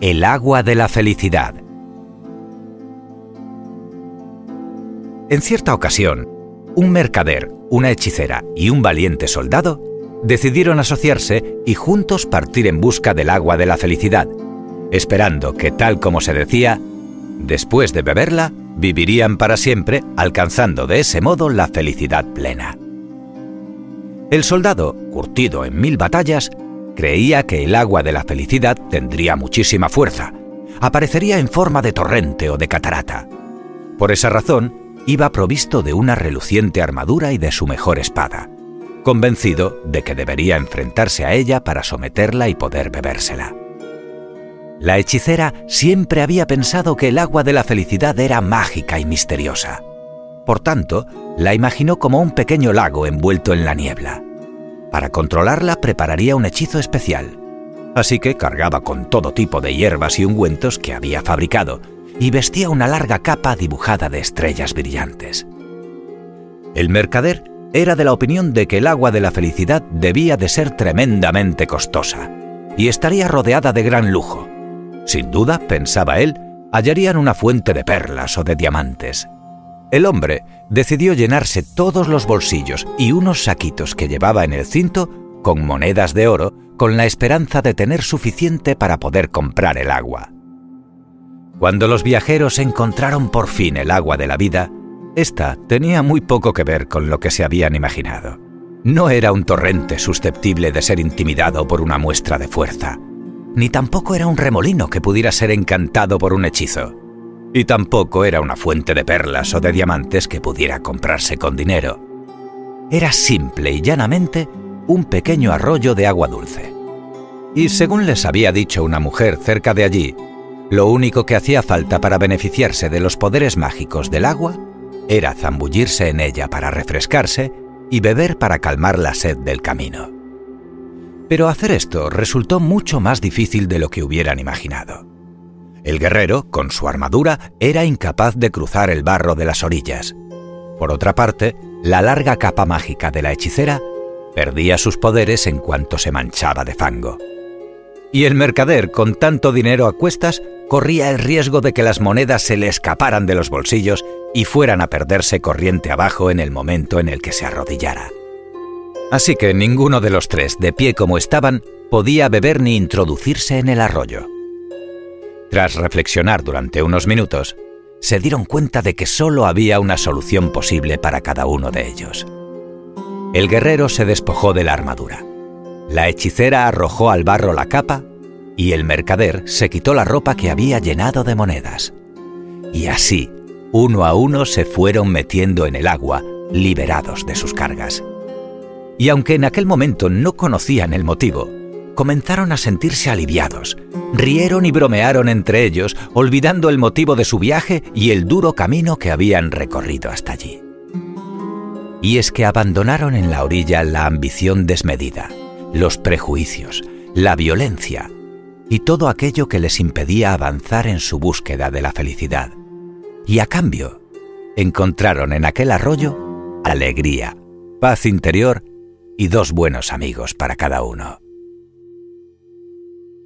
El agua de la felicidad. En cierta ocasión, un mercader, una hechicera y un valiente soldado decidieron asociarse y juntos partir en busca del agua de la felicidad, esperando que, tal como se decía, después de beberla, vivirían para siempre, alcanzando de ese modo la felicidad plena. El soldado, curtido en mil batallas, creía que el agua de la felicidad tendría muchísima fuerza, aparecería en forma de torrente o de catarata. Por esa razón, iba provisto de una reluciente armadura y de su mejor espada, convencido de que debería enfrentarse a ella para someterla y poder bebérsela. La hechicera siempre había pensado que el agua de la felicidad era mágica y misteriosa. Por tanto, la imaginó como un pequeño lago envuelto en la niebla. Para controlarla prepararía un hechizo especial. Así que cargaba con todo tipo de hierbas y ungüentos que había fabricado y vestía una larga capa dibujada de estrellas brillantes. El mercader era de la opinión de que el agua de la felicidad debía de ser tremendamente costosa y estaría rodeada de gran lujo. Sin duda, pensaba él, hallarían una fuente de perlas o de diamantes. El hombre decidió llenarse todos los bolsillos y unos saquitos que llevaba en el cinto con monedas de oro con la esperanza de tener suficiente para poder comprar el agua. Cuando los viajeros encontraron por fin el agua de la vida, esta tenía muy poco que ver con lo que se habían imaginado. No era un torrente susceptible de ser intimidado por una muestra de fuerza, ni tampoco era un remolino que pudiera ser encantado por un hechizo. Y tampoco era una fuente de perlas o de diamantes que pudiera comprarse con dinero. Era simple y llanamente un pequeño arroyo de agua dulce. Y según les había dicho una mujer cerca de allí, lo único que hacía falta para beneficiarse de los poderes mágicos del agua era zambullirse en ella para refrescarse y beber para calmar la sed del camino. Pero hacer esto resultó mucho más difícil de lo que hubieran imaginado. El guerrero, con su armadura, era incapaz de cruzar el barro de las orillas. Por otra parte, la larga capa mágica de la hechicera perdía sus poderes en cuanto se manchaba de fango. Y el mercader, con tanto dinero a cuestas, corría el riesgo de que las monedas se le escaparan de los bolsillos y fueran a perderse corriente abajo en el momento en el que se arrodillara. Así que ninguno de los tres, de pie como estaban, podía beber ni introducirse en el arroyo. Tras reflexionar durante unos minutos, se dieron cuenta de que solo había una solución posible para cada uno de ellos. El guerrero se despojó de la armadura. La hechicera arrojó al barro la capa y el mercader se quitó la ropa que había llenado de monedas. Y así, uno a uno se fueron metiendo en el agua, liberados de sus cargas. Y aunque en aquel momento no conocían el motivo, comenzaron a sentirse aliviados, rieron y bromearon entre ellos, olvidando el motivo de su viaje y el duro camino que habían recorrido hasta allí. Y es que abandonaron en la orilla la ambición desmedida, los prejuicios, la violencia y todo aquello que les impedía avanzar en su búsqueda de la felicidad. Y a cambio, encontraron en aquel arroyo alegría, paz interior y dos buenos amigos para cada uno.